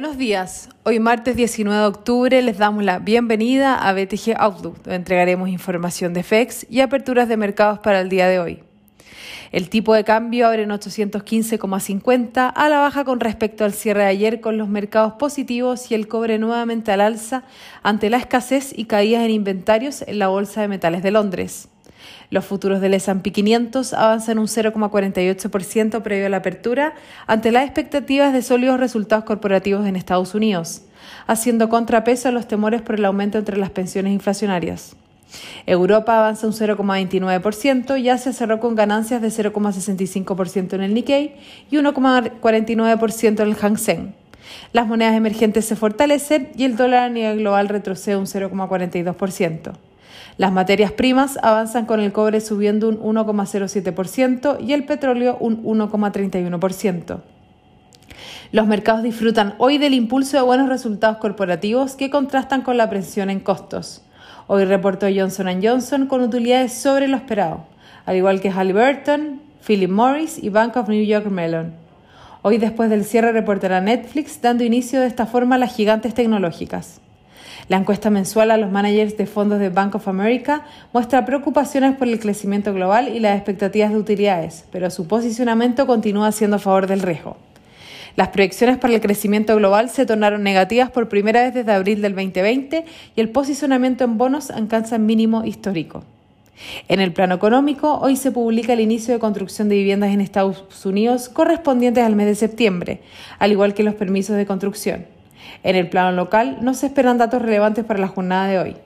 Buenos días. Hoy martes 19 de octubre les damos la bienvenida a BTG Outlook, donde entregaremos información de FEX y aperturas de mercados para el día de hoy. El tipo de cambio abre en 815,50 a la baja con respecto al cierre de ayer con los mercados positivos y el cobre nuevamente al alza ante la escasez y caídas en inventarios en la Bolsa de Metales de Londres. Los futuros del S&P 500 avanzan un 0,48% previo a la apertura ante las expectativas de sólidos resultados corporativos en Estados Unidos, haciendo contrapeso a los temores por el aumento entre las pensiones inflacionarias. Europa avanza un 0,29% y Asia cerró con ganancias de 0,65% en el Nikkei y 1,49% en el Hang Seng. Las monedas emergentes se fortalecen y el dólar a nivel global retrocede un 0,42%. Las materias primas avanzan con el cobre subiendo un 1,07% y el petróleo un 1,31%. Los mercados disfrutan hoy del impulso de buenos resultados corporativos que contrastan con la presión en costos. Hoy reportó Johnson Johnson con utilidades sobre lo esperado, al igual que Halliburton, Philip Morris y Bank of New York Mellon. Hoy después del cierre reportará Netflix dando inicio de esta forma a las gigantes tecnológicas. La encuesta mensual a los managers de fondos de Bank of America muestra preocupaciones por el crecimiento global y las expectativas de utilidades, pero su posicionamiento continúa siendo a favor del riesgo. Las proyecciones para el crecimiento global se tornaron negativas por primera vez desde abril del 2020 y el posicionamiento en bonos alcanza mínimo histórico. En el plano económico, hoy se publica el inicio de construcción de viviendas en Estados Unidos correspondientes al mes de septiembre, al igual que los permisos de construcción. En el plano local, no se esperan datos relevantes para la jornada de hoy.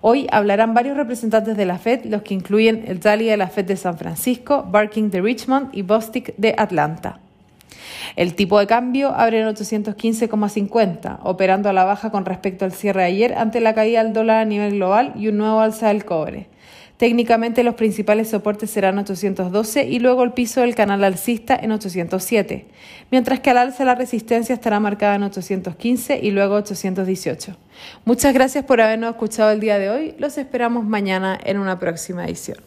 Hoy hablarán varios representantes de la Fed, los que incluyen el Tally de la Fed de San Francisco, Barking de Richmond y Bostic de Atlanta. El tipo de cambio abre en 815,50, operando a la baja con respecto al cierre de ayer ante la caída del dólar a nivel global y un nuevo alza del cobre. Técnicamente los principales soportes serán 812 y luego el piso del canal alcista en 807, mientras que al alza la resistencia estará marcada en 815 y luego 818. Muchas gracias por habernos escuchado el día de hoy. Los esperamos mañana en una próxima edición.